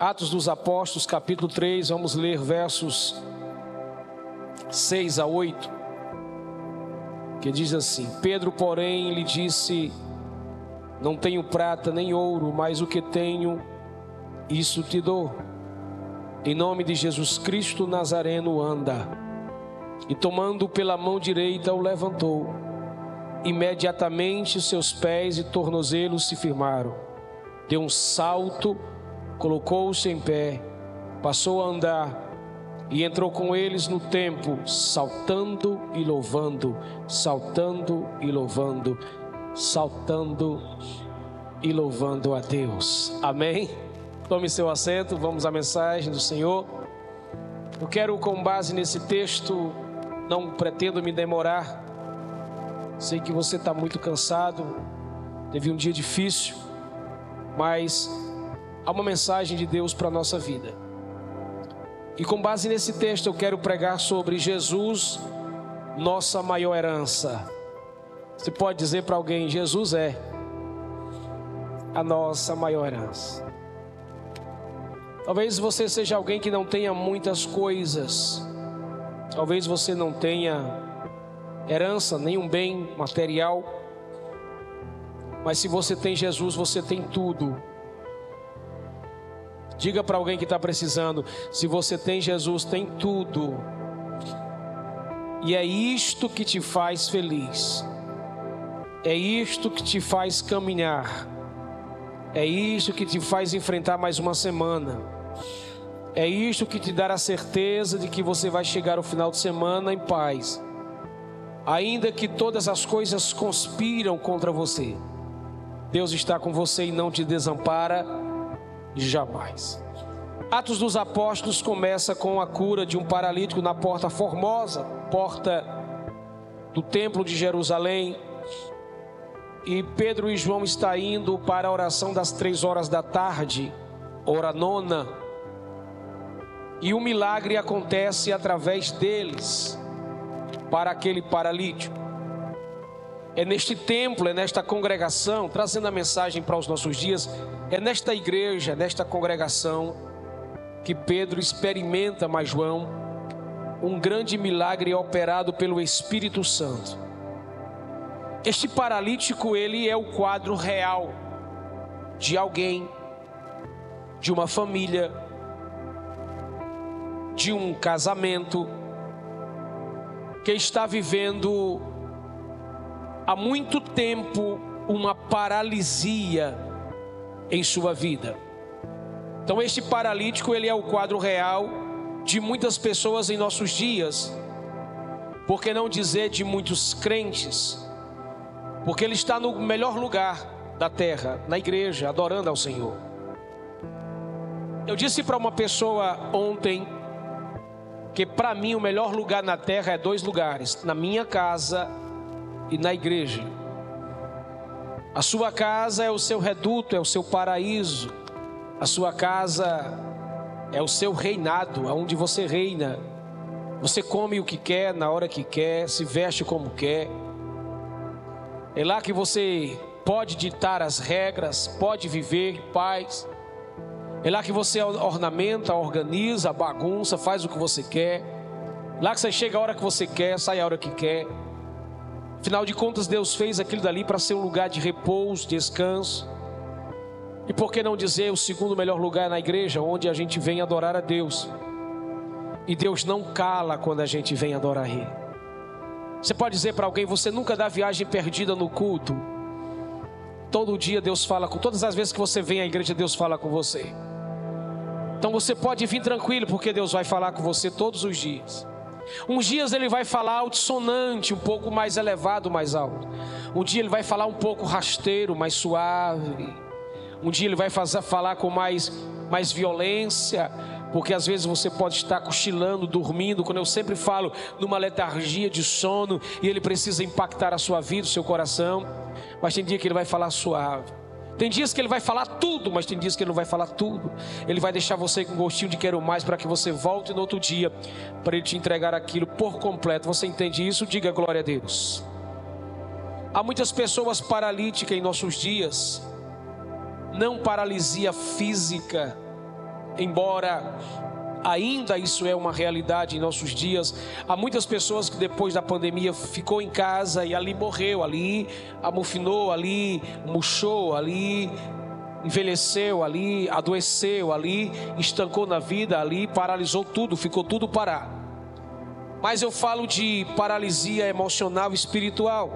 Atos dos Apóstolos, capítulo 3, vamos ler versos 6 a 8, que diz assim: Pedro, porém, lhe disse: Não tenho prata nem ouro, mas o que tenho, isso te dou. Em nome de Jesus Cristo Nazareno, anda. E tomando pela mão direita, o levantou. Imediatamente seus pés e tornozelos se firmaram. Deu um salto colocou-se em pé, passou a andar e entrou com eles no templo, saltando e louvando, saltando e louvando, saltando e louvando a Deus. Amém? Tome seu assento, vamos à mensagem do Senhor. Eu quero, com base nesse texto, não pretendo me demorar. Sei que você está muito cansado, teve um dia difícil, mas há uma mensagem de Deus para a nossa vida. E com base nesse texto eu quero pregar sobre Jesus, nossa maior herança. Você pode dizer para alguém: Jesus é a nossa maior herança. Talvez você seja alguém que não tenha muitas coisas, talvez você não tenha herança, nenhum bem material, mas se você tem Jesus, você tem tudo. Diga para alguém que está precisando: se você tem Jesus, tem tudo. E é isto que te faz feliz. É isto que te faz caminhar. É isto que te faz enfrentar mais uma semana. É isto que te dá a certeza de que você vai chegar ao final de semana em paz. Ainda que todas as coisas conspiram contra você, Deus está com você e não te desampara jamais. Atos dos Apóstolos começa com a cura de um paralítico na porta formosa, porta do templo de Jerusalém. E Pedro e João estão indo para a oração das três horas da tarde, hora nona. E um milagre acontece através deles para aquele paralítico. É neste templo, é nesta congregação, trazendo a mensagem para os nossos dias, é nesta igreja, nesta congregação, que Pedro experimenta, mas João, um grande milagre operado pelo Espírito Santo. Este paralítico, ele é o quadro real de alguém, de uma família, de um casamento, que está vivendo há muito tempo uma paralisia em sua vida. Então este paralítico, ele é o quadro real de muitas pessoas em nossos dias. Por que não dizer de muitos crentes? Porque ele está no melhor lugar da terra, na igreja, adorando ao Senhor. Eu disse para uma pessoa ontem que para mim o melhor lugar na terra é dois lugares: na minha casa e na igreja. A sua casa é o seu reduto, é o seu paraíso. A sua casa é o seu reinado, aonde você reina. Você come o que quer, na hora que quer, se veste como quer. É lá que você pode ditar as regras, pode viver em paz. É lá que você ornamenta, organiza, bagunça, faz o que você quer. Lá que você chega a hora que você quer, sai a hora que quer. Afinal de contas, Deus fez aquilo dali para ser um lugar de repouso, descanso. E por que não dizer o segundo melhor lugar na igreja, onde a gente vem adorar a Deus? E Deus não cala quando a gente vem adorar Ele. Você pode dizer para alguém: você nunca dá viagem perdida no culto. Todo dia Deus fala com todas as vezes que você vem à igreja, Deus fala com você. Então você pode vir tranquilo, porque Deus vai falar com você todos os dias. Uns dias ele vai falar altissonante, um pouco mais elevado, mais alto. Um dia ele vai falar um pouco rasteiro, mais suave. Um dia ele vai fazer, falar com mais, mais violência, porque às vezes você pode estar cochilando, dormindo, quando eu sempre falo numa letargia de sono e ele precisa impactar a sua vida, o seu coração. Mas tem dia que ele vai falar suave. Tem dias que ele vai falar tudo, mas tem dias que ele não vai falar tudo. Ele vai deixar você com gostinho de quero mais para que você volte no outro dia para ele te entregar aquilo por completo. Você entende isso? Diga glória a Deus. Há muitas pessoas paralíticas em nossos dias. Não paralisia física, embora ainda isso é uma realidade em nossos dias. Há muitas pessoas que depois da pandemia ficou em casa e ali morreu, ali amofinou, ali murchou, ali envelheceu, ali adoeceu, ali estancou na vida, ali paralisou tudo, ficou tudo parado. Mas eu falo de paralisia emocional e espiritual.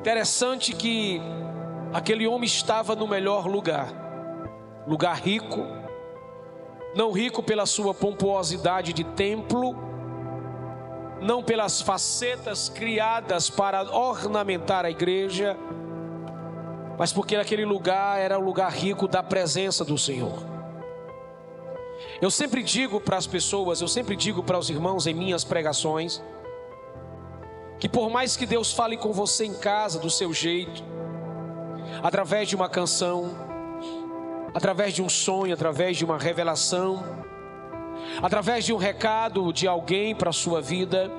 Interessante que aquele homem estava no melhor lugar, lugar rico, não rico pela sua pomposidade de templo, não pelas facetas criadas para ornamentar a igreja, mas porque aquele lugar era o lugar rico da presença do Senhor. Eu sempre digo para as pessoas, eu sempre digo para os irmãos em minhas pregações, que por mais que Deus fale com você em casa do seu jeito, através de uma canção, através de um sonho, através de uma revelação, através de um recado de alguém para a sua vida,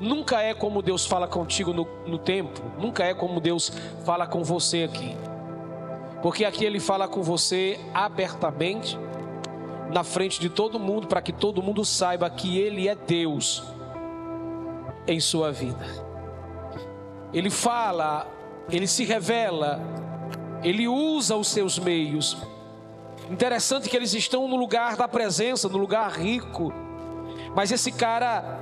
nunca é como Deus fala contigo no, no tempo, nunca é como Deus fala com você aqui, porque aqui Ele fala com você abertamente, na frente de todo mundo, para que todo mundo saiba que Ele é Deus em sua vida. Ele fala, ele se revela ele usa os seus meios. Interessante que eles estão no lugar da presença, no lugar rico. Mas esse cara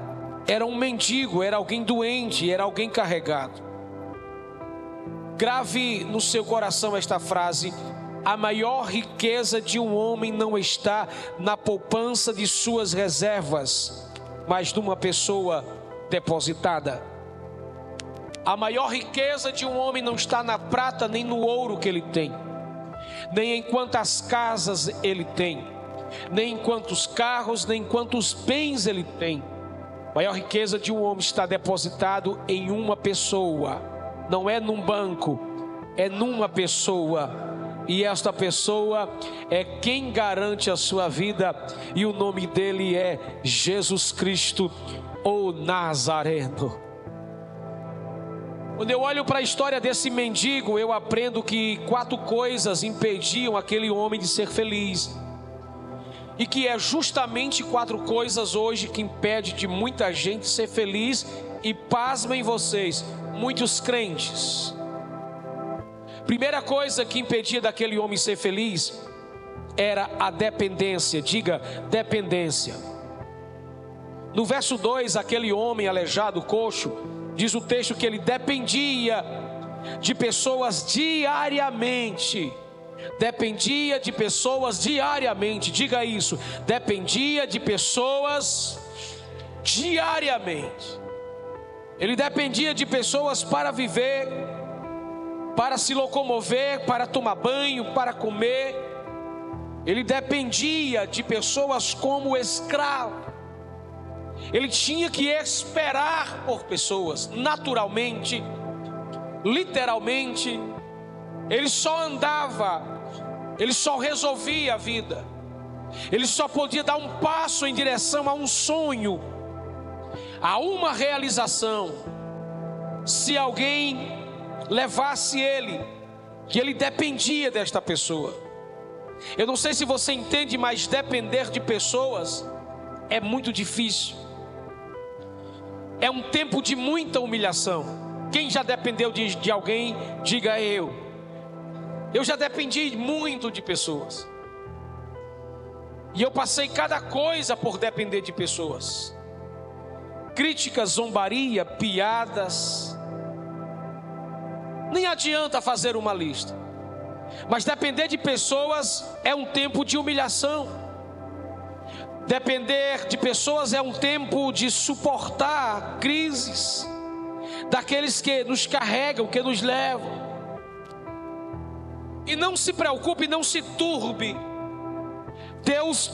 era um mendigo, era alguém doente, era alguém carregado. Grave no seu coração esta frase: a maior riqueza de um homem não está na poupança de suas reservas, mas numa pessoa depositada. A maior riqueza de um homem não está na prata nem no ouro que ele tem, nem em quantas casas ele tem, nem em quantos carros, nem em quantos bens ele tem. A maior riqueza de um homem está depositado em uma pessoa, não é num banco, é numa pessoa. E esta pessoa é quem garante a sua vida, e o nome dele é Jesus Cristo, o Nazareno. Quando eu olho para a história desse mendigo, eu aprendo que quatro coisas impediam aquele homem de ser feliz. E que é justamente quatro coisas hoje que impede de muita gente ser feliz e pasmem vocês, muitos crentes. Primeira coisa que impedia daquele homem ser feliz era a dependência. Diga, dependência. No verso 2, aquele homem aleijado, coxo, Diz o texto que ele dependia de pessoas diariamente. Dependia de pessoas diariamente. Diga isso. Dependia de pessoas diariamente. Ele dependia de pessoas para viver, para se locomover, para tomar banho, para comer. Ele dependia de pessoas como escravo. Ele tinha que esperar por pessoas, naturalmente, literalmente. Ele só andava, ele só resolvia a vida, ele só podia dar um passo em direção a um sonho, a uma realização, se alguém levasse ele, que ele dependia desta pessoa. Eu não sei se você entende, mas depender de pessoas é muito difícil é um tempo de muita humilhação. Quem já dependeu de, de alguém, diga eu. Eu já dependi muito de pessoas. E eu passei cada coisa por depender de pessoas. Críticas, zombaria, piadas. Nem adianta fazer uma lista. Mas depender de pessoas é um tempo de humilhação. Depender de pessoas é um tempo de suportar crises, daqueles que nos carregam, que nos levam. E não se preocupe, não se turbe. Deus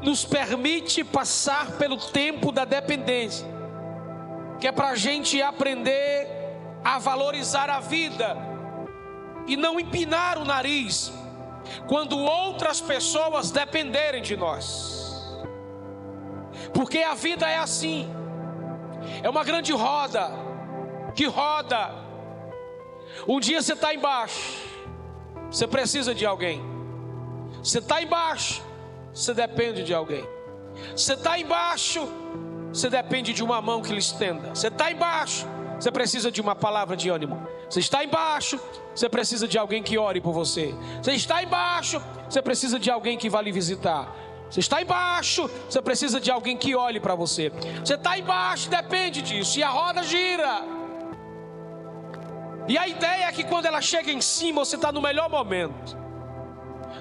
nos permite passar pelo tempo da dependência, que é para a gente aprender a valorizar a vida e não empinar o nariz quando outras pessoas dependerem de nós. Porque a vida é assim. É uma grande roda que roda. Um dia você está embaixo, você precisa de alguém. Você está embaixo, você depende de alguém. Você está embaixo, você depende de uma mão que lhe estenda. Você está embaixo, você precisa de uma palavra de ânimo. Você está embaixo, você precisa de alguém que ore por você. Você está embaixo, você precisa de alguém que vá lhe visitar. Você está embaixo, você precisa de alguém que olhe para você. Você está embaixo, depende disso. E a roda gira. E a ideia é que quando ela chega em cima, você está no melhor momento.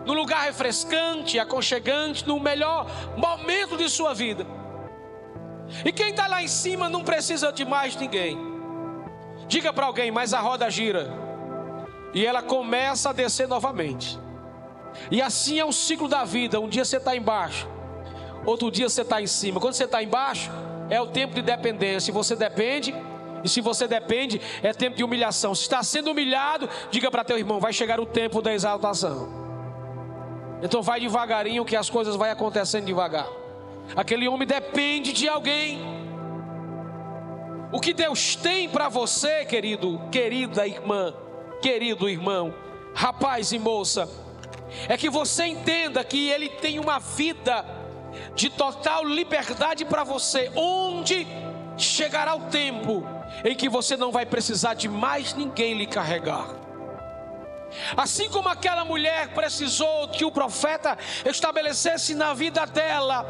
No lugar refrescante, aconchegante, no melhor momento de sua vida. E quem está lá em cima não precisa de mais ninguém. Diga para alguém, mas a roda gira. E ela começa a descer novamente. E assim é o ciclo da vida. Um dia você está embaixo, outro dia você está em cima. Quando você está embaixo, é o tempo de dependência. Se você depende, e se você depende, é tempo de humilhação. Se está sendo humilhado, diga para teu irmão: vai chegar o tempo da exaltação. Então vai devagarinho, que as coisas vão acontecendo devagar. Aquele homem depende de alguém. O que Deus tem para você, querido, querida irmã, querido irmão, rapaz e moça, é que você entenda que Ele tem uma vida de total liberdade para você, onde chegará o tempo em que você não vai precisar de mais ninguém lhe carregar. Assim como aquela mulher precisou que o profeta estabelecesse na vida dela,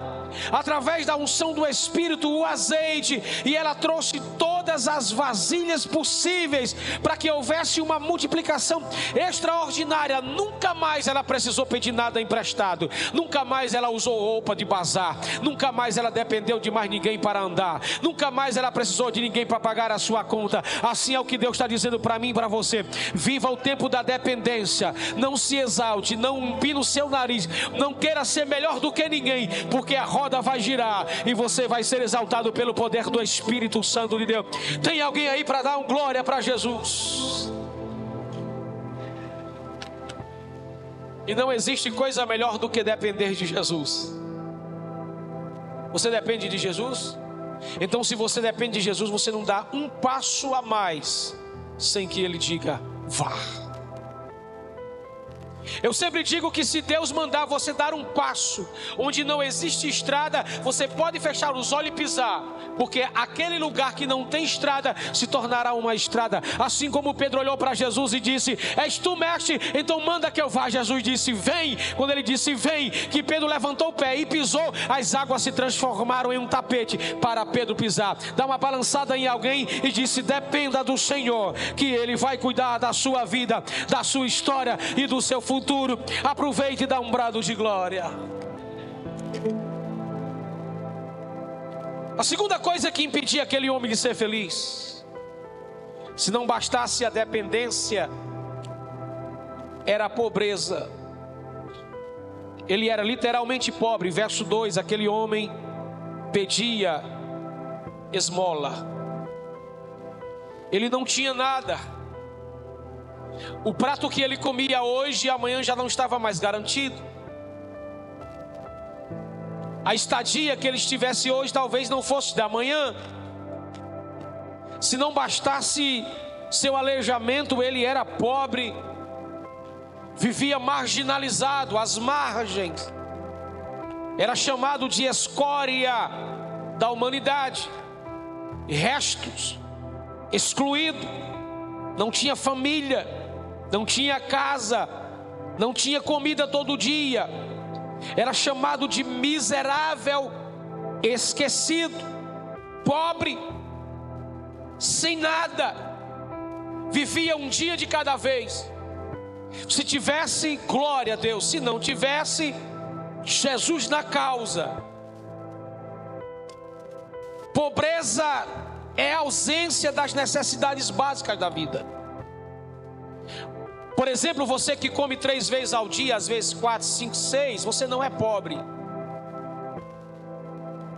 através da unção do Espírito, o azeite, e ela trouxe todas as vasilhas possíveis para que houvesse uma multiplicação extraordinária. Nunca mais ela precisou pedir nada emprestado, nunca mais ela usou roupa de bazar, nunca mais ela dependeu de mais ninguém para andar, nunca mais ela precisou de ninguém para pagar a sua conta. Assim é o que Deus está dizendo para mim e para você: viva o tempo da dependência. Não se exalte, não empine o seu nariz, não queira ser melhor do que ninguém, porque a roda vai girar e você vai ser exaltado pelo poder do Espírito Santo de Deus. Tem alguém aí para dar um glória para Jesus? E não existe coisa melhor do que depender de Jesus. Você depende de Jesus? Então, se você depende de Jesus, você não dá um passo a mais sem que Ele diga vá. Eu sempre digo que se Deus mandar você dar um passo onde não existe estrada, você pode fechar os olhos e pisar, porque aquele lugar que não tem estrada se tornará uma estrada. Assim como Pedro olhou para Jesus e disse: És tu, mestre, então manda que eu vá. Jesus disse: Vem. Quando ele disse: Vem, que Pedro levantou o pé e pisou, as águas se transformaram em um tapete para Pedro pisar. Dá uma balançada em alguém e disse: Dependa do Senhor, que Ele vai cuidar da sua vida, da sua história e do seu futuro futuro. Aproveite e dá um brado de glória. A segunda coisa que impedia aquele homem de ser feliz, se não bastasse a dependência, era a pobreza. Ele era literalmente pobre. Verso 2: aquele homem pedia esmola. Ele não tinha nada. O prato que ele comia hoje e amanhã já não estava mais garantido. A estadia que ele estivesse hoje talvez não fosse da manhã. Se não bastasse seu aleijamento, ele era pobre, vivia marginalizado, às margens, era chamado de escória da humanidade, restos, excluído, não tinha família não tinha casa, não tinha comida todo dia, era chamado de miserável, esquecido, pobre, sem nada, vivia um dia de cada vez. Se tivesse, glória a Deus, se não tivesse, Jesus na causa. Pobreza é a ausência das necessidades básicas da vida. Por exemplo, você que come três vezes ao dia, às vezes quatro, cinco, seis, você não é pobre.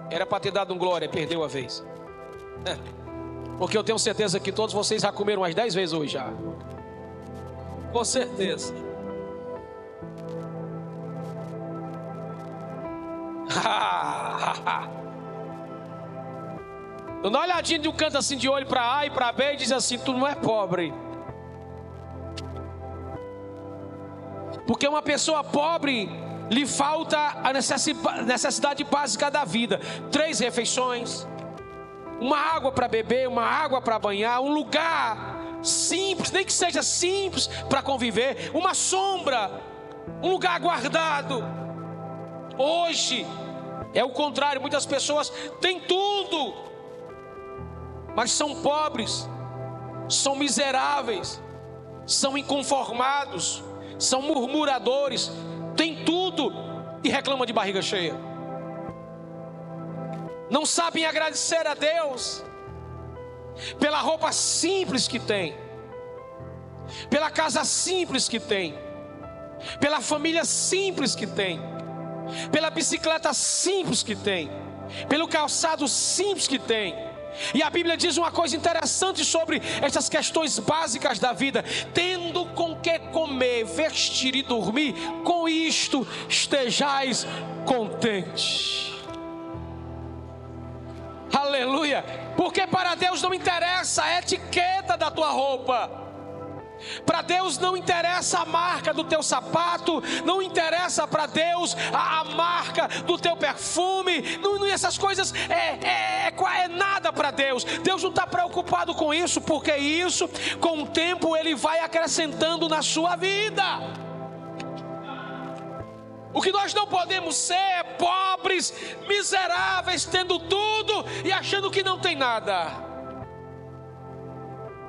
Era para ter dado um glória, perdeu a vez. É. Porque eu tenho certeza que todos vocês já comeram umas dez vezes hoje já. Com certeza. Dá uma olhadinha de um canto assim de olho para A e para B e diz assim: Tu não é pobre. Porque uma pessoa pobre lhe falta a necessidade básica da vida: três refeições, uma água para beber, uma água para banhar, um lugar simples, nem que seja simples para conviver, uma sombra, um lugar guardado. Hoje é o contrário, muitas pessoas têm tudo, mas são pobres, são miseráveis, são inconformados, são murmuradores, têm tudo e reclamam de barriga cheia. Não sabem agradecer a Deus pela roupa simples que tem, pela casa simples que tem, pela família simples que tem, pela bicicleta simples que tem, pelo calçado simples que tem e a Bíblia diz uma coisa interessante sobre essas questões básicas da vida: tendo com que comer, vestir e dormir, com isto estejais contentes. Aleluia! Porque para Deus não interessa a etiqueta da tua roupa. Para Deus não interessa a marca do teu sapato, não interessa para Deus a, a, marca do teu perfume, não, não essas coisas é, é, é, é nada para Deus. Deus não está preocupado com isso, porque isso, com o tempo, Ele vai acrescentando na sua vida. O que nós não podemos ser é pobres, miseráveis, tendo tudo e achando que não tem nada.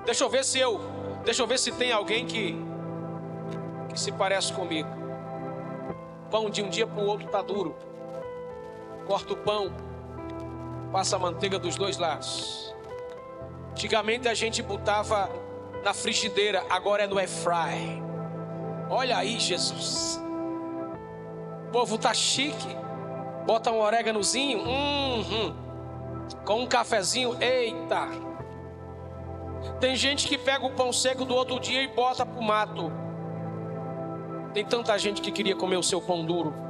Deixa eu ver se eu Deixa eu ver se tem alguém que, que se parece comigo. Pão de um dia para o outro está duro. Corta o pão, passa a manteiga dos dois lados. Antigamente a gente botava na frigideira, agora é no air fry. Olha aí, Jesus. O povo tá chique. Bota um oréganozinho, hum, com um cafezinho, eita. Tem gente que pega o pão seco do outro dia e bota para o mato. Tem tanta gente que queria comer o seu pão duro.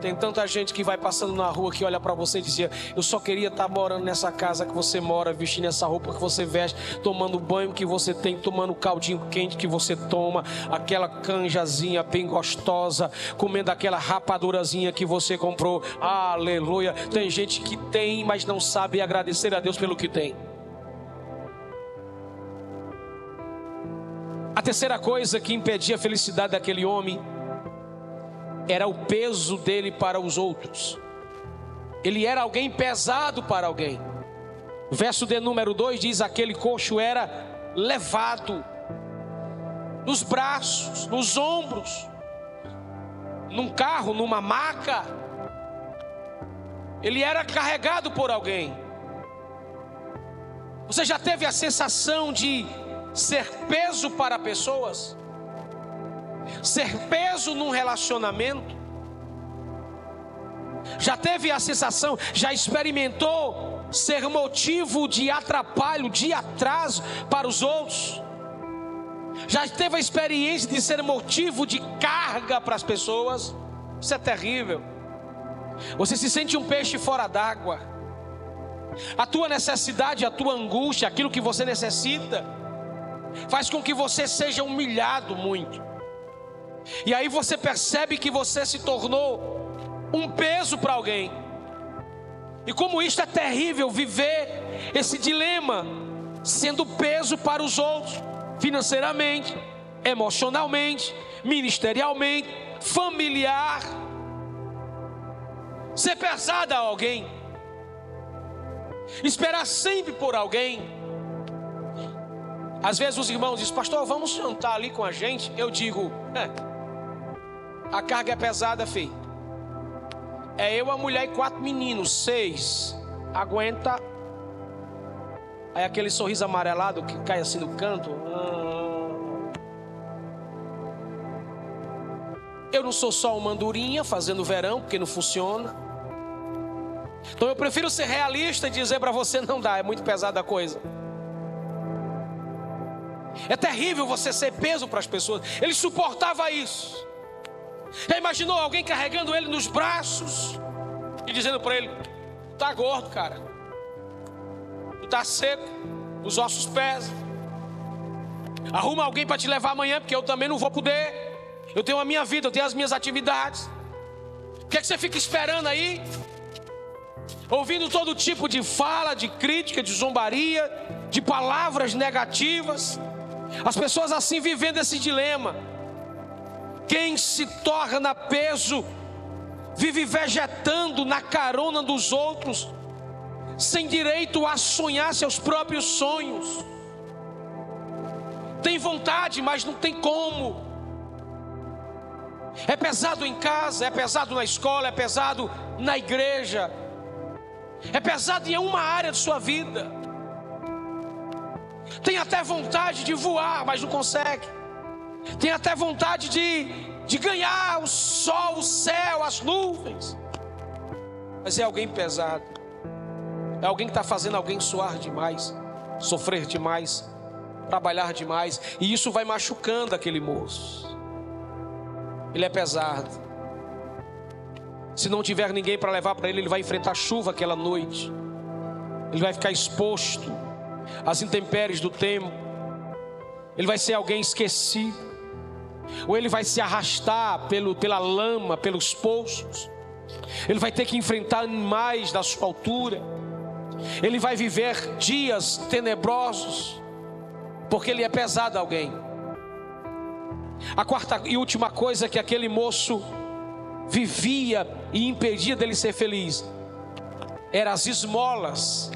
Tem tanta gente que vai passando na rua que olha para você e dizia: Eu só queria estar tá morando nessa casa que você mora, vestindo essa roupa que você veste, tomando o banho que você tem, tomando o caldinho quente que você toma, aquela canjazinha bem gostosa, comendo aquela rapadurazinha que você comprou. Aleluia. Tem gente que tem, mas não sabe agradecer a Deus pelo que tem. A terceira coisa que impedia a felicidade daquele homem era o peso dele para os outros. Ele era alguém pesado para alguém. O verso de número 2 diz: aquele coxo era levado nos braços, nos ombros, num carro, numa maca. Ele era carregado por alguém. Você já teve a sensação de ser peso para pessoas, ser peso num relacionamento. Já teve a sensação, já experimentou ser motivo de atrapalho, de atraso para os outros? Já teve a experiência de ser motivo de carga para as pessoas? Isso é terrível. Você se sente um peixe fora d'água. A tua necessidade, a tua angústia, aquilo que você necessita, faz com que você seja humilhado muito. E aí você percebe que você se tornou um peso para alguém. E como isto é terrível viver esse dilema, sendo peso para os outros, financeiramente, emocionalmente, ministerialmente, familiar. Ser pesada a alguém, esperar sempre por alguém às vezes os irmãos dizem, pastor, vamos jantar ali com a gente. Eu digo, é, a carga é pesada, filho. É eu, a mulher e quatro meninos, seis. Aguenta. Aí aquele sorriso amarelado que cai assim no canto. Eu não sou só uma andorinha fazendo verão, porque não funciona. Então eu prefiro ser realista e dizer para você: não dá, é muito pesada a coisa. É terrível você ser peso para as pessoas. Ele suportava isso. Já imaginou alguém carregando ele nos braços e dizendo para ele: tá gordo, cara. Tu tá seco, os ossos pesam. Arruma alguém para te levar amanhã, porque eu também não vou poder. Eu tenho a minha vida, eu tenho as minhas atividades. O que é que você fica esperando aí? Ouvindo todo tipo de fala, de crítica, de zombaria, de palavras negativas. As pessoas assim vivendo esse dilema. Quem se torna peso, vive vegetando na carona dos outros, sem direito a sonhar seus próprios sonhos. Tem vontade, mas não tem como. É pesado em casa, é pesado na escola, é pesado na igreja, é pesado em uma área de sua vida. Tem até vontade de voar, mas não consegue. Tem até vontade de, de ganhar o sol, o céu, as nuvens. Mas é alguém pesado. É alguém que está fazendo alguém suar demais, sofrer demais, trabalhar demais. E isso vai machucando aquele moço. Ele é pesado. Se não tiver ninguém para levar para ele, ele vai enfrentar chuva aquela noite. Ele vai ficar exposto às intempéries do tempo. Ele vai ser alguém esquecido. Ou ele vai se arrastar pelo, pela lama, pelos poços. Ele vai ter que enfrentar animais da sua altura. Ele vai viver dias tenebrosos, porque ele é pesado a alguém. A quarta e última coisa que aquele moço vivia e impedia dele ser feliz eram as esmolas.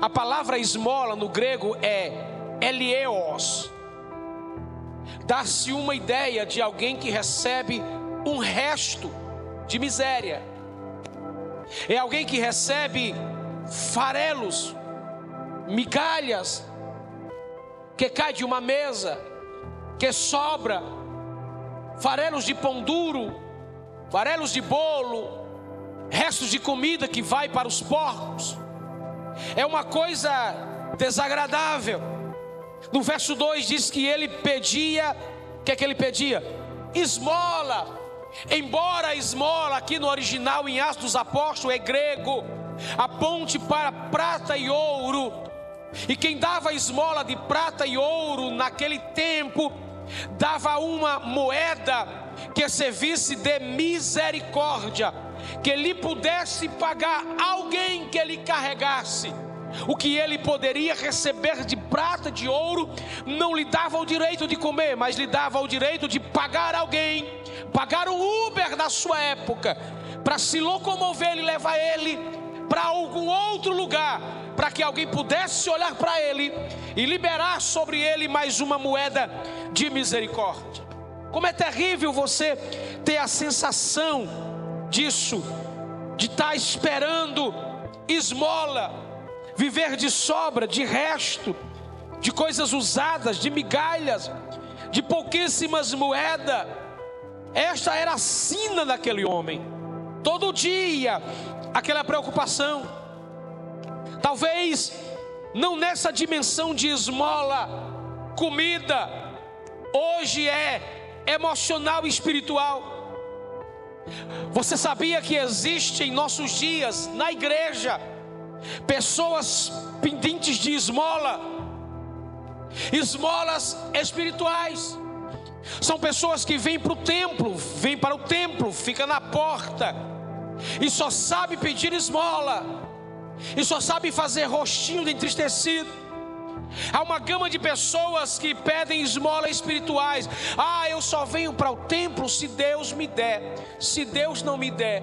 A palavra esmola no grego é elieos. Dá-se uma ideia de alguém que recebe um resto de miséria. É alguém que recebe farelos, migalhas, que cai de uma mesa, que sobra, farelos de pão duro, farelos de bolo, restos de comida que vai para os porcos. É uma coisa desagradável. No verso 2 diz que ele pedia, o que é que ele pedia? Esmola. Embora esmola aqui no original em Atos dos Apóstolos é grego, aponte para prata e ouro. E quem dava esmola de prata e ouro naquele tempo dava uma moeda que servisse de misericórdia, que lhe pudesse pagar alguém que lhe carregasse. O que ele poderia receber de prata, de ouro, não lhe dava o direito de comer, mas lhe dava o direito de pagar alguém, pagar o Uber da sua época, para se locomover e levar ele para algum outro lugar, para que alguém pudesse olhar para ele e liberar sobre ele mais uma moeda de misericórdia. Como é terrível você ter a sensação disso, de estar tá esperando esmola, viver de sobra, de resto, de coisas usadas, de migalhas, de pouquíssimas moedas. Esta era a sina daquele homem. Todo dia, aquela preocupação. Talvez não nessa dimensão de esmola, comida, hoje é emocional e espiritual. Você sabia que existe em nossos dias, na igreja, pessoas pendentes de esmola, esmolas espirituais. São pessoas que vêm para o templo, vêm para o templo, fica na porta e só sabe pedir esmola e só sabe fazer rostinho de entristecido. Há uma gama de pessoas que pedem esmolas espirituais. Ah, eu só venho para o templo se Deus me der. Se Deus não me der,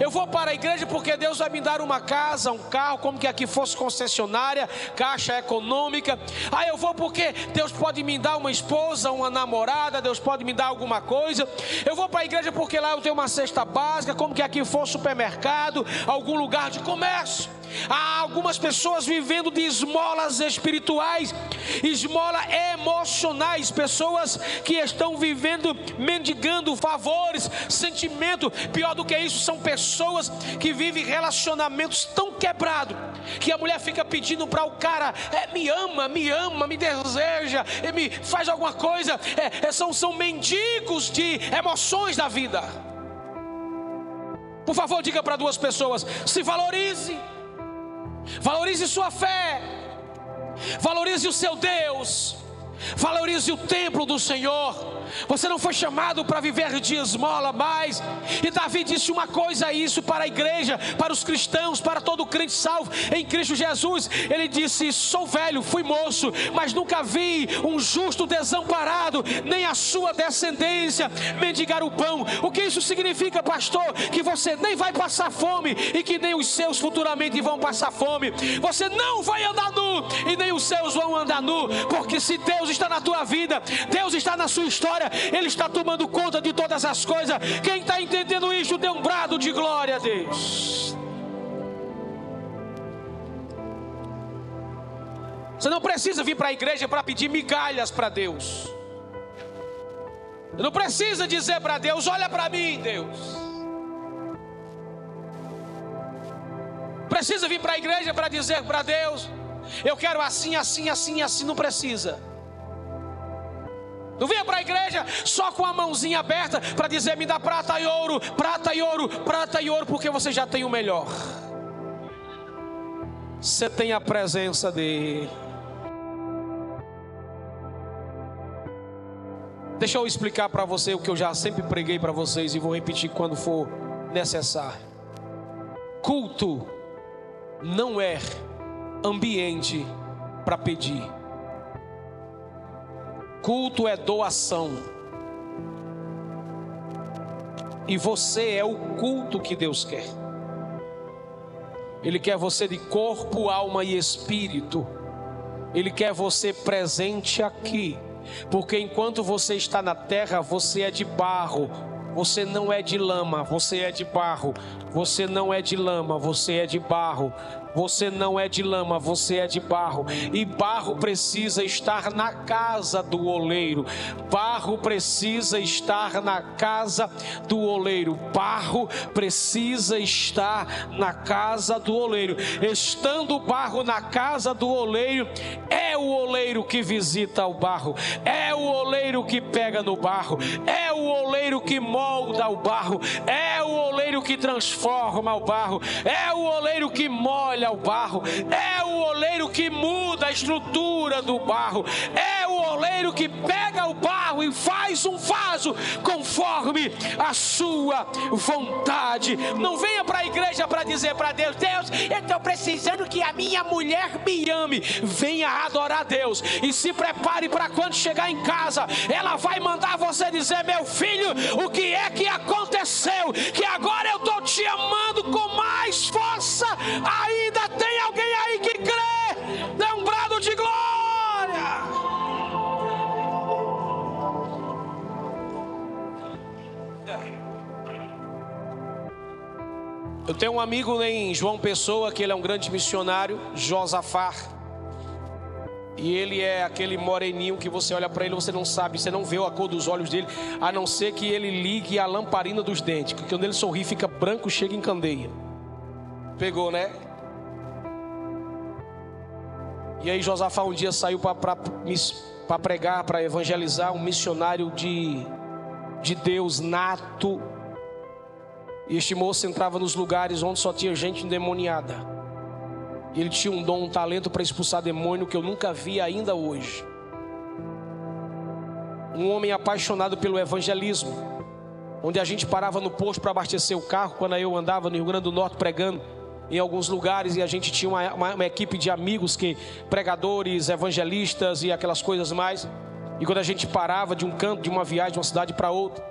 eu vou para a igreja porque Deus vai me dar uma casa, um carro, como que aqui fosse concessionária, caixa econômica. Ah, eu vou porque Deus pode me dar uma esposa, uma namorada, Deus pode me dar alguma coisa. Eu vou para a igreja porque lá eu tenho uma cesta básica, como que aqui fosse supermercado, algum lugar de comércio. Há algumas pessoas vivendo de esmolas espirituais, esmola emocionais, pessoas que estão vivendo mendigando favores, sentimento. Pior do que isso, são pessoas que vivem relacionamentos tão quebrados que a mulher fica pedindo para o cara: é, me ama, me ama, me deseja, me faz alguma coisa. É, é, são, são mendigos de emoções da vida. Por favor, diga para duas pessoas: se valorize. Valorize sua fé. Valorize o seu Deus. Valorize o templo do Senhor. Você não foi chamado para viver de esmola mais. E Davi disse uma coisa isso para a igreja, para os cristãos, para todo crente salvo em Cristo Jesus. Ele disse: Sou velho, fui moço, mas nunca vi um justo desamparado, nem a sua descendência mendigar o pão. O que isso significa, pastor? Que você nem vai passar fome e que nem os seus futuramente vão passar fome. Você não vai andar nu e nem os seus vão andar nu, porque se Deus está na tua vida, Deus está na sua história, Ele está tomando conta de todas as coisas. Quem está entendendo isso, dê um brado de glória a Deus. Você não precisa vir para a igreja para pedir migalhas para Deus. Você não precisa dizer para Deus: olha para mim, Deus. Precisa vir para a igreja para dizer para Deus: eu quero assim, assim, assim, assim. Não precisa. Não venha para a igreja só com a mãozinha aberta para dizer: me dá prata e ouro, prata e ouro, prata e ouro, porque você já tem o melhor. Você tem a presença dele. Deixa eu explicar para você o que eu já sempre preguei para vocês e vou repetir quando for necessário. Culto não é ambiente para pedir. Culto é doação. E você é o culto que Deus quer. Ele quer você de corpo, alma e espírito. Ele quer você presente aqui. Porque enquanto você está na terra, você é de barro, você não é de lama, você é de barro. Você não é de lama, você é de barro. Você não é de lama, você é de barro. E barro precisa estar na casa do oleiro. Barro precisa estar na casa do oleiro. Barro precisa estar na casa do oleiro. Estando o barro na casa do oleiro, é o oleiro que visita o barro. É o oleiro que pega no barro. É o oleiro que molda o barro. É o oleiro que transforma o barro. É o oleiro que molha molha o barro, é o oleiro que muda a estrutura do barro, é o oleiro que pega o barro e faz um vaso conforme a sua vontade. Não venha para a igreja para dizer para Deus: Deus, eu estou precisando que a minha mulher me ame. Venha adorar a Deus e se prepare para quando chegar em casa, ela vai mandar você dizer: Meu filho, o que é que aconteceu? Que agora eu estou te amando com mais força ainda Tem alguém aí que crê? Dê um brado de glória. Eu tenho um amigo em João Pessoa, que ele é um grande missionário, Josafar. E ele é aquele moreninho que você olha para ele, você não sabe, você não vê a cor dos olhos dele, a não ser que ele ligue a lamparina dos dentes, que quando ele sorri fica branco, chega em candeia. Pegou, né? E aí Josafá um dia saiu para pregar, para evangelizar, um missionário de, de Deus nato. E este moço entrava nos lugares onde só tinha gente endemoniada. E ele tinha um dom, um talento para expulsar demônio que eu nunca vi ainda hoje. Um homem apaixonado pelo evangelismo, onde a gente parava no posto para abastecer o carro quando eu andava no Rio Grande do Norte pregando em alguns lugares e a gente tinha uma, uma, uma, equipe de amigos que pregadores, evangelistas e aquelas coisas mais. E quando a gente parava de um canto, de uma viagem de uma cidade para outra,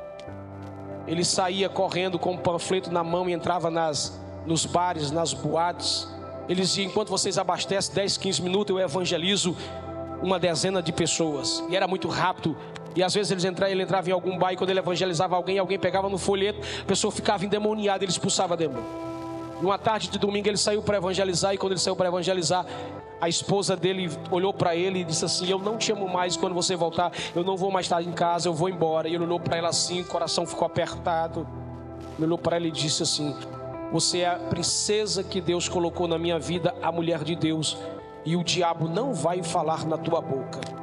ele saía correndo com um panfleto na mão e entrava nas nos bares, nas boates. Ele dizia: enquanto vocês abastecem 10, 15 minutos, eu evangelizo uma dezena de pessoas. E era muito rápido. E às vezes ele entrava, ele entrava em algum bar e quando ele evangelizava alguém, alguém pegava no folheto, a pessoa ficava endemoniada, ele expulsava demônio. Numa tarde de domingo ele saiu para evangelizar e quando ele saiu para evangelizar, a esposa dele olhou para ele e disse assim: Eu não te amo mais. Quando você voltar, eu não vou mais estar em casa, eu vou embora. E ele olhou para ela assim, o coração ficou apertado. Ele olhou para ela e disse assim: Você é a princesa que Deus colocou na minha vida, a mulher de Deus, e o diabo não vai falar na tua boca.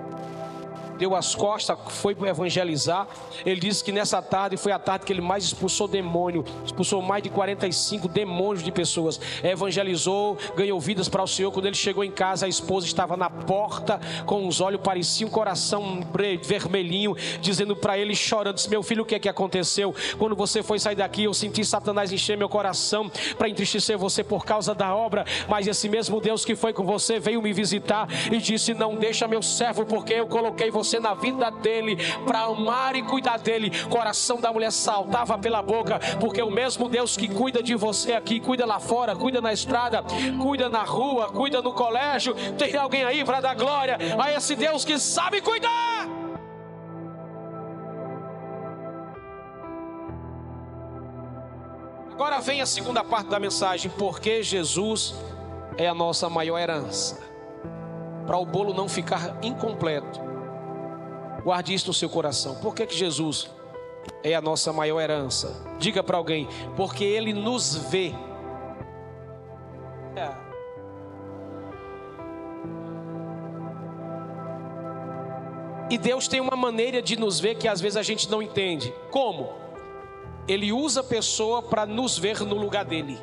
Deu as costas, foi evangelizar. Ele disse que nessa tarde foi a tarde que ele mais expulsou demônio, expulsou mais de 45 demônios de pessoas. Evangelizou, ganhou vidas para o Senhor. Quando ele chegou em casa, a esposa estava na porta com os olhos parecia um coração vermelhinho, dizendo para ele chorando: disse, Meu filho, o que é que aconteceu? Quando você foi sair daqui, eu senti Satanás encher meu coração para entristecer você por causa da obra, mas esse mesmo Deus que foi com você veio me visitar e disse: Não deixa meu servo, porque eu coloquei você na vida dele para amar e cuidar dele. Coração da mulher saltava pela boca, porque o mesmo Deus que cuida de você aqui, cuida lá fora, cuida na estrada, cuida na rua, cuida no colégio. Tem alguém aí para dar glória a esse Deus que sabe cuidar. Agora vem a segunda parte da mensagem, porque Jesus é a nossa maior herança. Para o bolo não ficar incompleto, guarde isso no seu coração. Por que, que Jesus é a nossa maior herança? Diga para alguém, porque Ele nos vê. É. E Deus tem uma maneira de nos ver que às vezes a gente não entende. Como? Ele usa a pessoa para nos ver no lugar dele.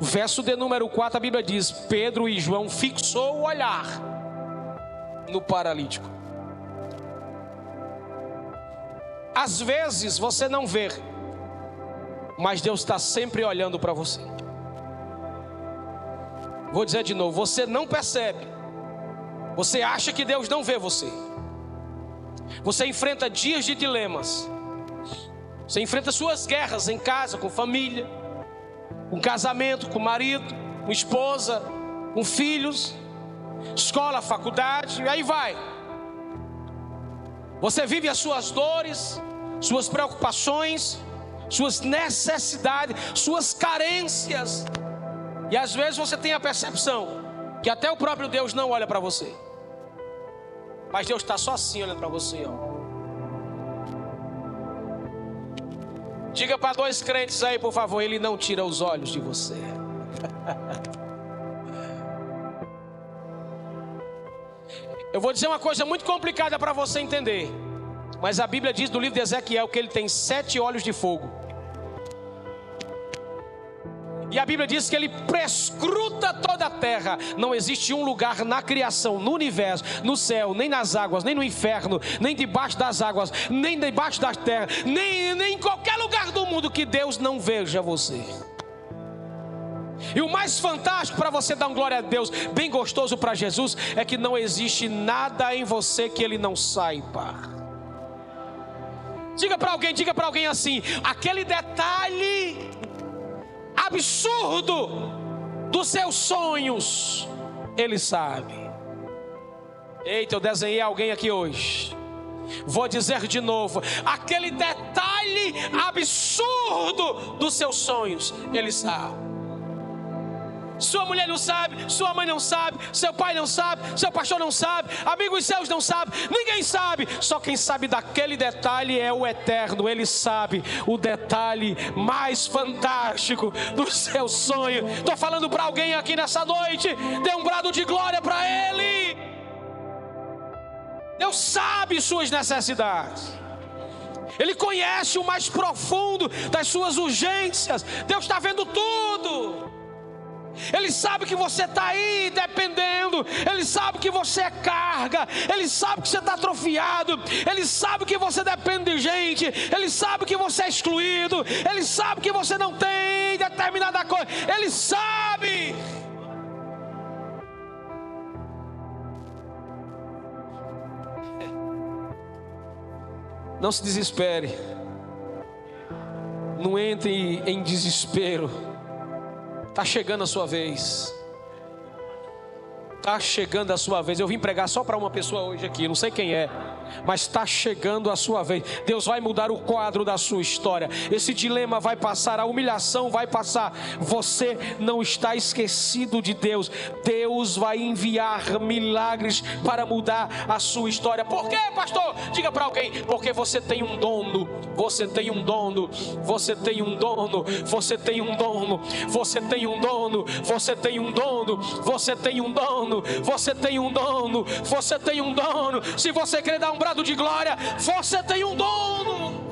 Verso de número 4, a Bíblia diz: Pedro e João fixou o olhar no paralítico. Às vezes você não vê, mas Deus está sempre olhando para você. Vou dizer de novo: você não percebe, você acha que Deus não vê você. Você enfrenta dias de dilemas, você enfrenta suas guerras em casa, com família com casamento, com marido, com esposa, com filhos, escola, faculdade, e aí vai. Você vive as suas dores, suas preocupações, suas necessidades, suas carências. E às vezes você tem a percepção que até o próprio Deus não olha para você. Mas Deus está só assim olhando para você, ó. Diga para dois crentes aí, por favor, ele não tira os olhos de você. Eu vou dizer uma coisa muito complicada para você entender. Mas a Bíblia diz no livro de Ezequiel que ele tem sete olhos de fogo. E a Bíblia diz que ele prescruta toda a terra. Não existe um lugar na criação, no universo, no céu, nem nas águas, nem no inferno, nem debaixo das águas, nem debaixo da terra, nem, nem em qualquer lugar do mundo que Deus não veja você. E o mais fantástico para você dar um glória a Deus, bem gostoso para Jesus, é que não existe nada em você que ele não saiba. Diga para alguém, diga para alguém assim: aquele detalhe absurdo dos seus sonhos, Ele sabe. Eita, eu desenhei alguém aqui hoje. Vou dizer de novo: aquele detalhe absurdo dos seus sonhos, Ele sabe. Sua mulher não sabe, sua mãe não sabe, seu pai não sabe, seu pastor não sabe, amigos seus não sabe, ninguém sabe. Só quem sabe daquele detalhe é o eterno. Ele sabe o detalhe mais fantástico do seu sonho. Estou falando para alguém aqui nessa noite. Dê um brado de glória para Ele. Deus sabe suas necessidades. Ele conhece o mais profundo das suas urgências. Deus está vendo tudo. Ele sabe que você está aí dependendo, Ele sabe que você é carga, Ele sabe que você está atrofiado, Ele sabe que você depende de gente, Ele sabe que você é excluído, Ele sabe que você não tem determinada coisa, Ele sabe. Não se desespere, não entre em desespero Está chegando a sua vez. Está chegando a sua vez. Eu vim pregar só para uma pessoa hoje aqui, não sei quem é mas está chegando a sua vez. Deus vai mudar o quadro da sua história. Esse dilema vai passar, a humilhação vai passar. Você não está esquecido de Deus. Deus vai enviar milagres para mudar a sua história. Por quê, pastor? Diga para alguém: porque você tem um dono. Você tem um dono. Você tem um dono. Você tem um dono. Você tem um dono. Você tem um dono. Você tem um dono. você tem um dono, você tem um dono. Se você quer dar um brado de glória, você tem um dono.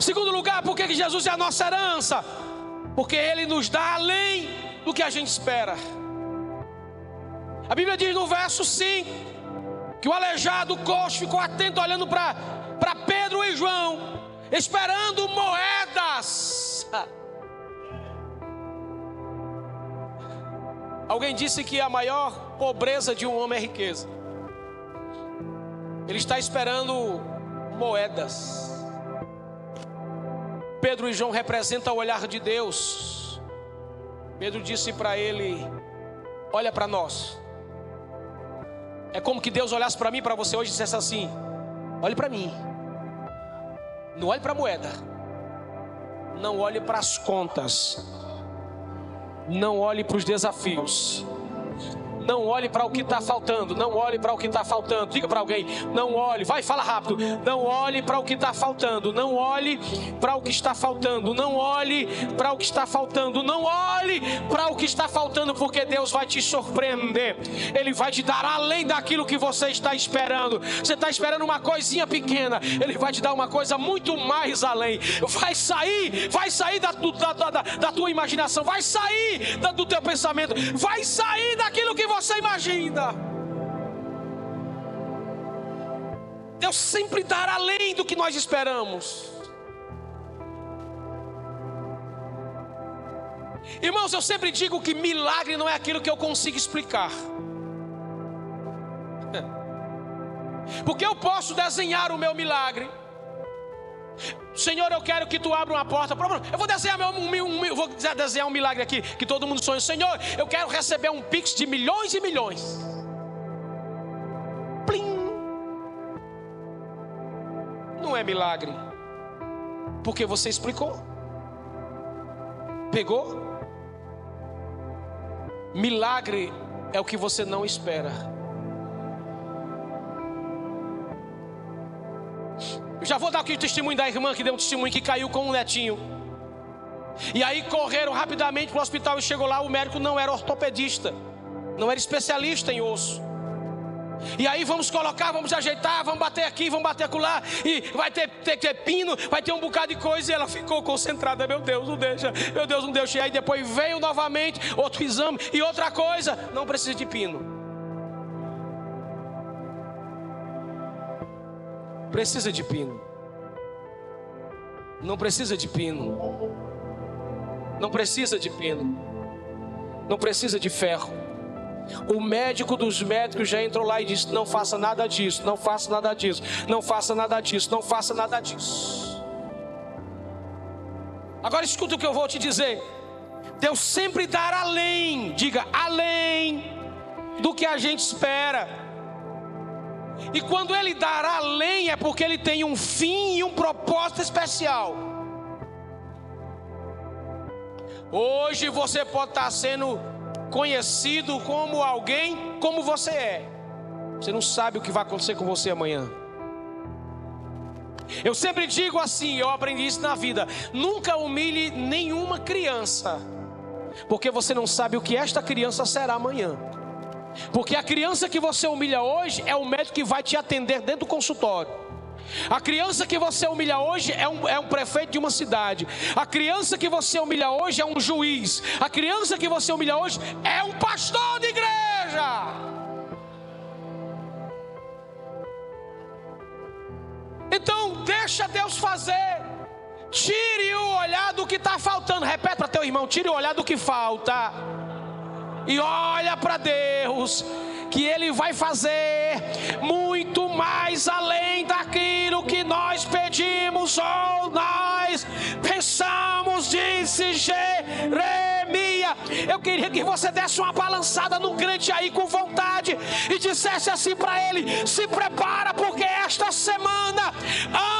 Segundo lugar, por que Jesus é a nossa herança? Porque Ele nos dá além do que a gente espera. A Bíblia diz no verso 5 que o aleijado, o coxo, ficou atento olhando para Pedro e João, esperando moedas. Alguém disse que a maior pobreza de um homem é riqueza. Ele está esperando moedas. Pedro e João representam o olhar de Deus. Pedro disse para ele: Olha para nós. É como que Deus olhasse para mim, para você hoje e dissesse assim: Olhe para mim. Não olhe para a moeda. Não olhe para as contas. Não olhe para os desafios. Não olhe para o que está faltando. Não olhe para o que está faltando. Diga para alguém: não olhe. Vai, fala rápido. Não olhe para o que está faltando. Não olhe para o que está faltando. Não olhe para o que está faltando. Não olhe para o que está faltando, porque Deus vai te surpreender. Ele vai te dar além daquilo que você está esperando. Você está esperando uma coisinha pequena. Ele vai te dar uma coisa muito mais além. Vai sair, vai sair da, da, da, da tua imaginação. Vai sair do teu pensamento. Vai sair daquilo que você você imagina. Deus sempre dará além do que nós esperamos. Irmãos, eu sempre digo que milagre não é aquilo que eu consigo explicar. Porque eu posso desenhar o meu milagre. Senhor, eu quero que tu abra uma porta. Eu vou desenhar, meu, um, um, vou desenhar um milagre aqui que todo mundo sonha. Senhor, eu quero receber um pix de milhões e milhões. Plim. Não é milagre. Porque você explicou. Pegou? Milagre é o que você não espera. Já vou dar aqui o testemunho da irmã que deu um testemunho que caiu com um netinho. E aí correram rapidamente para o hospital e chegou lá, o médico não era ortopedista, não era especialista em osso. E aí vamos colocar, vamos ajeitar, vamos bater aqui, vamos bater acolá, e vai ter, ter, ter pino, vai ter um bocado de coisa, e ela ficou concentrada, meu Deus, não deixa, meu Deus, não deixa. E aí depois veio novamente outro exame e outra coisa, não precisa de pino. Precisa de pino. Não precisa de pino. Não precisa de pino. Não precisa de ferro. O médico dos médicos já entrou lá e disse: Não faça nada disso, não faça nada disso, não faça nada disso, não faça nada disso. Agora escuta o que eu vou te dizer. Deus sempre dará além, diga além do que a gente espera. E quando ele dará além é porque ele tem um fim e um propósito especial. Hoje você pode estar sendo conhecido como alguém como você é. Você não sabe o que vai acontecer com você amanhã. Eu sempre digo assim, eu aprendi isso na vida: nunca humilhe nenhuma criança, porque você não sabe o que esta criança será amanhã. Porque a criança que você humilha hoje é o médico que vai te atender dentro do consultório. A criança que você humilha hoje é um, é um prefeito de uma cidade. A criança que você humilha hoje é um juiz. A criança que você humilha hoje é um pastor de igreja. Então, deixa Deus fazer. Tire o olhar do que está faltando. Repete para teu irmão: tire o olhar do que falta e olha para Deus, que Ele vai fazer muito mais além daquilo que nós pedimos ou nós pensamos, disse Jeremias. Eu queria que você desse uma balançada no crente aí com vontade e dissesse assim para ele: se prepara, porque esta semana,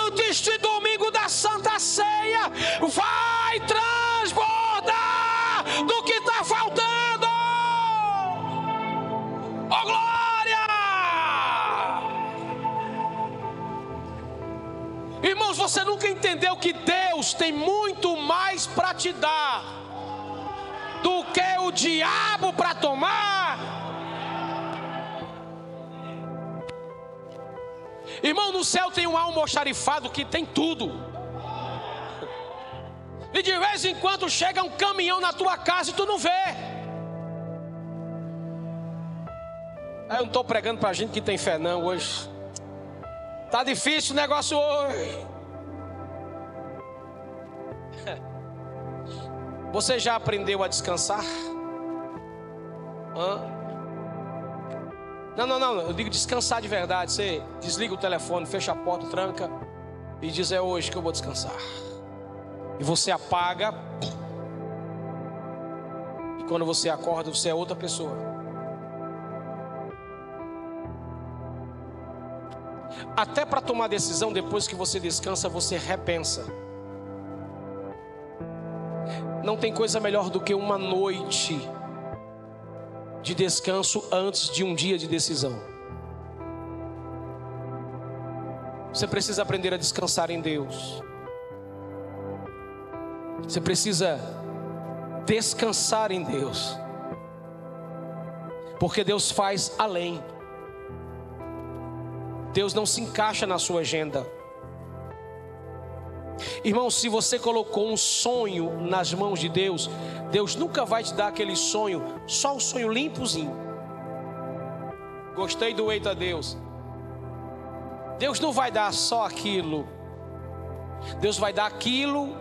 antes de domingo da Santa Ceia, vai transbordar do que está Glória! Irmão, Irmãos, você nunca entendeu que Deus tem muito mais para te dar do que o diabo para tomar. Irmão, no céu tem um almoxarifado que tem tudo. E de vez em quando chega um caminhão na tua casa e tu não vê. Eu não estou pregando para gente que tem fé, não, hoje. Tá difícil o negócio hoje. Você já aprendeu a descansar? Hã? Não, não, não. Eu digo descansar de verdade. Você desliga o telefone, fecha a porta, tranca e diz: É hoje que eu vou descansar. E você apaga. E quando você acorda, você é outra pessoa. Até para tomar decisão, depois que você descansa, você repensa. Não tem coisa melhor do que uma noite de descanso antes de um dia de decisão. Você precisa aprender a descansar em Deus. Você precisa descansar em Deus. Porque Deus faz além. Deus não se encaixa na sua agenda. Irmão, se você colocou um sonho nas mãos de Deus, Deus nunca vai te dar aquele sonho, só o sonho limpozinho. Gostei do eita Deus. Deus não vai dar só aquilo. Deus vai dar aquilo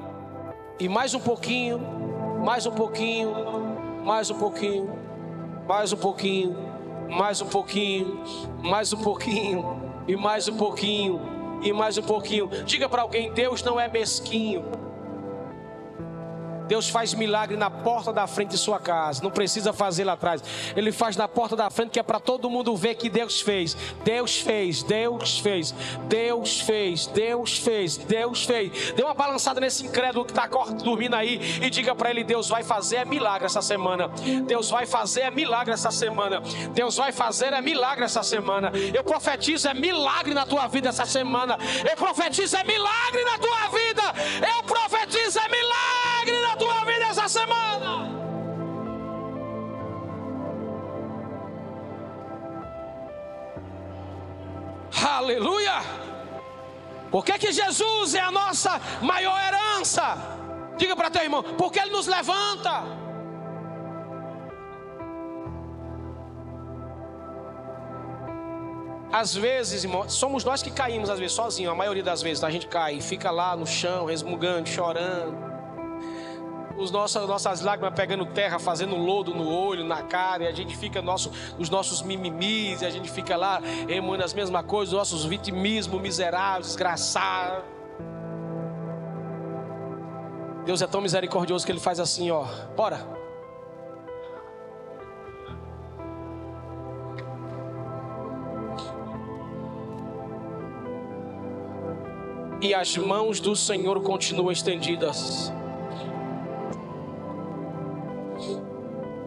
e mais um pouquinho, mais um pouquinho, mais um pouquinho, mais um pouquinho, mais um pouquinho, mais um pouquinho e mais um pouquinho, e mais um pouquinho. Diga para alguém: Deus não é mesquinho. Deus faz milagre na porta da frente de sua casa, não precisa fazer lá atrás. Ele faz na porta da frente que é para todo mundo ver que Deus fez. Deus fez, Deus fez, Deus fez, Deus fez, Deus fez. Dê uma balançada nesse incrédulo que está dormindo aí e diga para ele: Deus vai fazer milagre essa semana. Deus vai fazer milagre essa semana. Deus vai fazer é milagre essa semana. Eu profetizo é milagre na tua vida essa semana. Eu profetizo é milagre na tua vida. Eu profetizo é milagre essa semana. Aleluia! Por que, Jesus é a nossa maior herança? Diga para teu irmão, porque Ele nos levanta. Às vezes, irmão, somos nós que caímos, às vezes, sozinhos, a maioria das vezes, a gente cai, fica lá no chão, resmungando, chorando os nossos, nossas lágrimas pegando terra, fazendo lodo no olho, na cara, e a gente fica nosso, os nossos mimimis, e a gente fica lá remoendo as mesmas coisas, os nossos vitimismos miseráveis, desgraçados. Deus é tão misericordioso que Ele faz assim, ó, bora. E as mãos do Senhor continuam estendidas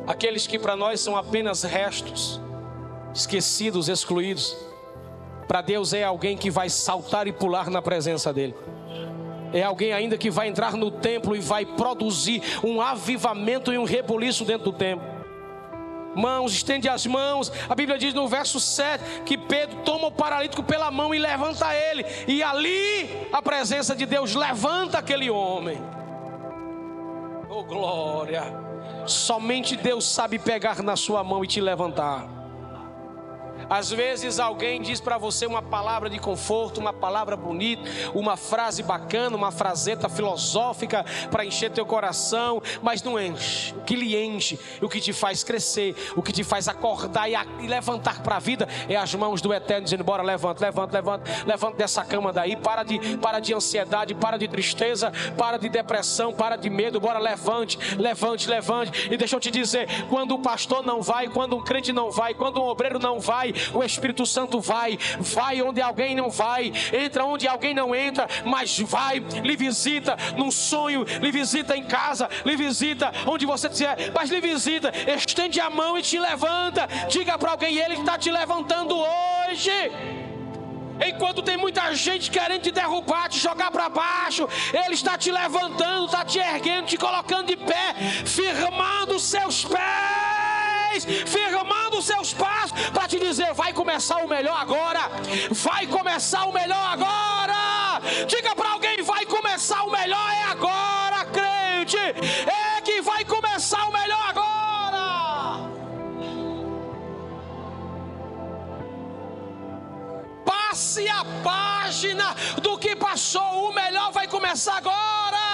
aqueles que para nós são apenas restos, esquecidos, excluídos. Para Deus é alguém que vai saltar e pular na presença dEle. É alguém ainda que vai entrar no templo e vai produzir um avivamento e um rebuliço dentro do templo. Mãos, estende as mãos. A Bíblia diz no verso 7 que Pedro toma o paralítico pela mão e levanta ele. E ali a presença de Deus levanta aquele homem. Oh glória! Somente Deus sabe pegar na sua mão e te levantar. Às vezes alguém diz para você uma palavra de conforto, uma palavra bonita, uma frase bacana, uma fraseta filosófica para encher teu coração, mas não enche. O que lhe enche, o que te faz crescer, o que te faz acordar e, levantar para a vida é as mãos do Eterno dizendo: bora, levanta, levanta, levanta, levanta dessa cama daí, para de, para de ansiedade, para de tristeza, para de depressão, para de medo, bora, levante, levante, levante. E deixa eu te dizer: quando o pastor não vai, quando um crente não vai, quando um obreiro não vai, o Espírito Santo vai, vai onde alguém não vai, entra onde alguém não entra, mas vai, lhe visita num sonho, lhe visita em casa, lhe visita onde você estiver, mas lhe visita, estende a mão e te levanta, diga para alguém, ele está te levantando hoje. Enquanto tem muita gente querendo te derrubar, te jogar para baixo, Ele está te levantando, está te erguendo, te colocando de pé, firmando seus pés, firmando seus passos, para te dizer: vai começar o melhor agora, vai começar o melhor agora. Diga para alguém: vai começar o melhor é agora, crente, é que vai começar o melhor agora. passe a página do que passou, o melhor vai começar agora.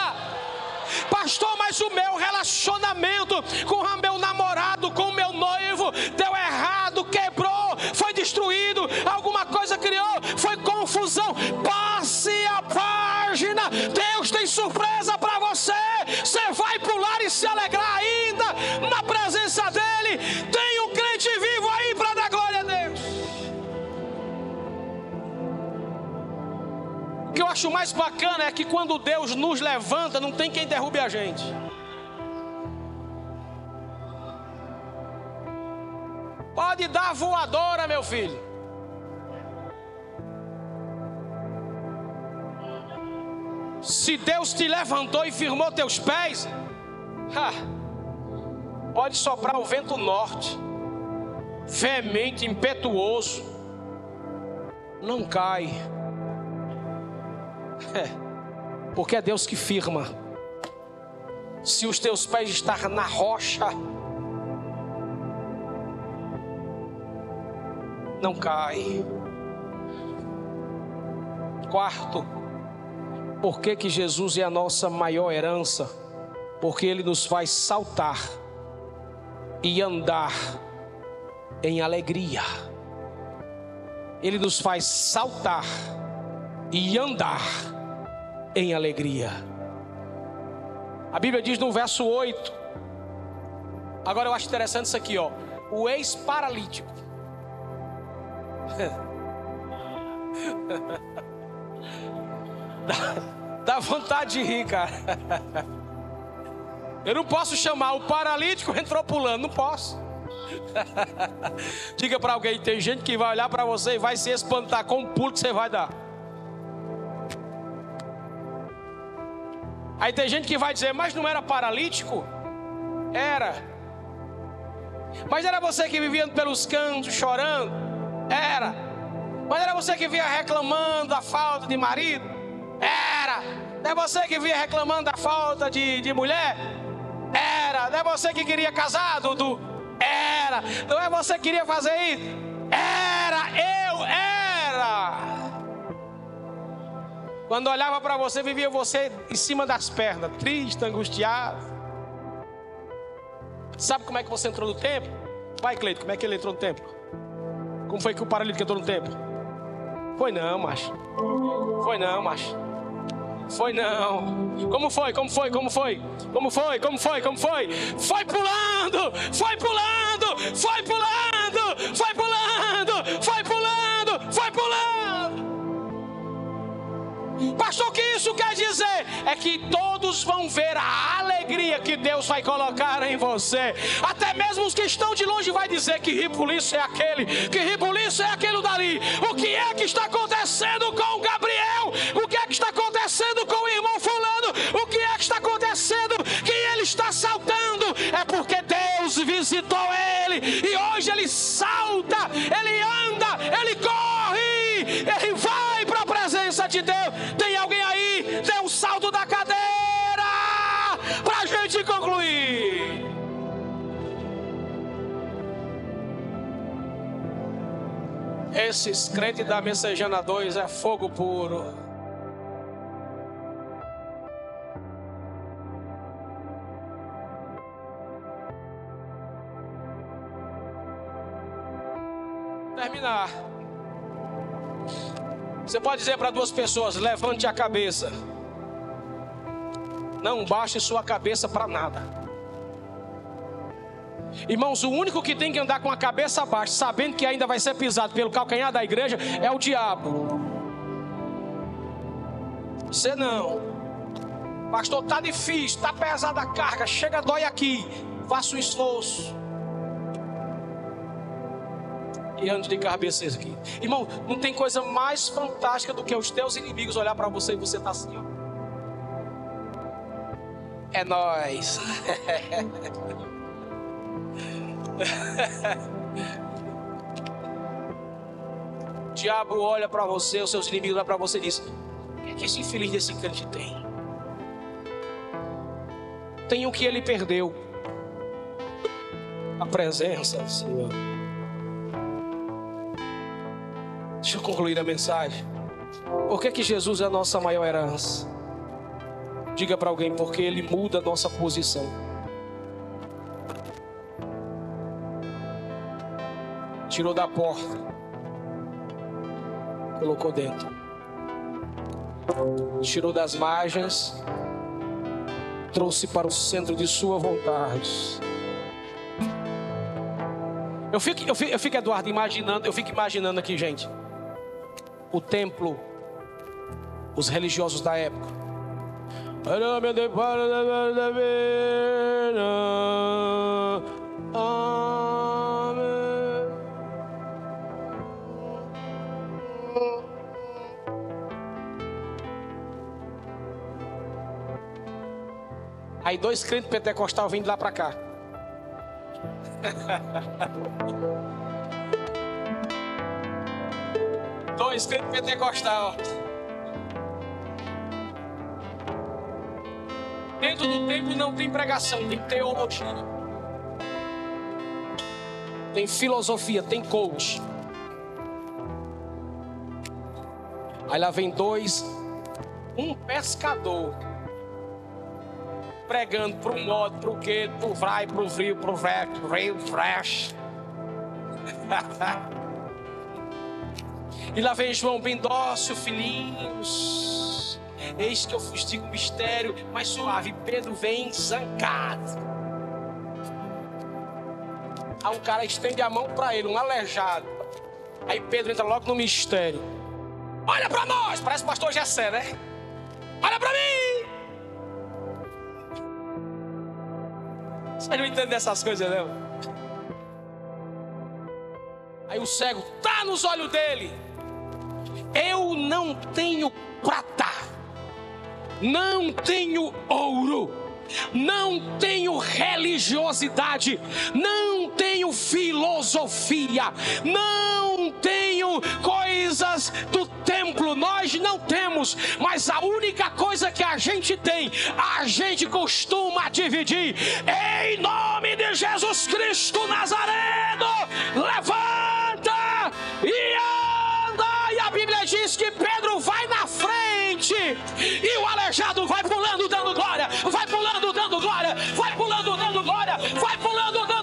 Pastor, mas o meu relacionamento com o meu namorado, com o meu noivo, deu errado, quebrou, foi destruído, alguma coisa criou, foi confusão. Passe a página, Deus tem surpresa para você. Você vai pular e se alegrar ainda na presença dEle. Que eu acho mais bacana é que quando Deus nos levanta, não tem quem derrube a gente. Pode dar voadora, meu filho. Se Deus te levantou e firmou teus pés, ha, pode soprar o vento norte, veemente, impetuoso, não cai. É, porque é Deus que firma. Se os teus pés estar na rocha, não cai. Quarto, por que, que Jesus é a nossa maior herança? Porque Ele nos faz saltar e andar em alegria. Ele nos faz saltar e andar em alegria. A Bíblia diz no verso 8. Agora eu acho interessante isso aqui, ó. O ex-paralítico. dá, vontade de rir, cara. Eu não posso chamar o paralítico entrou pulando, não posso. Diga para alguém, tem gente que vai olhar para você e vai se espantar com o pulo que você vai dar. Aí tem gente que vai dizer, mas não era paralítico? Era. Mas era você que vivia pelos cantos chorando? Era. Mas era você que via reclamando da falta de marido? Era. Não é você que via reclamando da falta de, de mulher? Era. Não é você que queria casar, Dudu? Era. Não é você que queria fazer isso? Era. Eu era. Quando olhava para você, vivia você em cima das pernas, triste, angustiado. Sabe como é que você entrou no templo? Vai, Cleito, como é que ele entrou no templo? Como foi que o paralítico entrou no templo? Foi não, macho. Foi não, macho. Foi não. Como foi? Como foi? Como foi? Como foi? Como foi? Como foi? Foi pulando! Foi pulando! Foi pulando! Pastor, o que isso quer dizer? É que todos vão ver a alegria que Deus vai colocar em você. Até mesmo os que estão de longe vai dizer que ribuliço é aquele, que ribuliço é aquele dali. O que é que está acontecendo com o Gabriel? O que é que está acontecendo com o irmão fulano? O que é que está acontecendo? Que ele está saltando? É porque Deus visitou ele e hoje ele salta, ele anda, ele corre, ele vai para a presença de Deus. Esses crentes da Messejana 2 é fogo puro. Terminar. Você pode dizer para duas pessoas: levante a cabeça. Não baixe sua cabeça para nada. Irmãos, o único que tem que andar com a cabeça baixa, sabendo que ainda vai ser pisado pelo calcanhar da igreja, é o diabo. Você não. Pastor, tá difícil, tá pesada a carga, chega, dói aqui. Faça um esforço. e ande de cabeça aqui. Irmão, não tem coisa mais fantástica do que os teus inimigos olhar para você e você tá assim, ó. É nós. o diabo olha para você, os seus inimigos olham para você e diz: O que é que esse infeliz desse crente tem? Tem o que ele perdeu. A presença do Senhor. Deixa eu concluir a mensagem. Por que, que Jesus é a nossa maior herança? Diga para alguém, porque Ele muda a nossa posição. Tirou da porta, colocou dentro. Tirou das margens, trouxe para o centro de Sua vontade. Eu fico, eu fico, eu fico, Eduardo, imaginando, eu fico imaginando aqui, gente, o templo, os religiosos da época Aí dois crentes pentecostais vindo lá para cá. dois crentes pentecostais. Dentro do templo não tem pregação, tem teologia. Tem filosofia, tem coach. Aí lá vem dois, um pescador pregando para o modo, para o que, o vai, para o frio, para o rio, fresh. e lá vem João Bendócio, filhinhos. Eis que eu vos digo mistério mais suave. Pedro vem zangado. Aí um cara estende a mão para ele, um aleijado. Aí Pedro entra logo no mistério. Olha para nós, parece o pastor Gessé, né? Olha para mim. Você não entende dessas coisas, não? Aí o cego tá nos olhos dele. Eu não tenho prata não tenho ouro, não tenho religiosidade, não tenho filosofia, não tenho coisas do templo, nós não temos, mas a única coisa que a gente tem, a gente costuma dividir, em nome de Jesus Cristo Nazareno, levanta e anda, e a Bíblia diz que e o aleijado vai pulando dando glória, vai pulando dando glória, vai pulando dando glória, vai pulando dando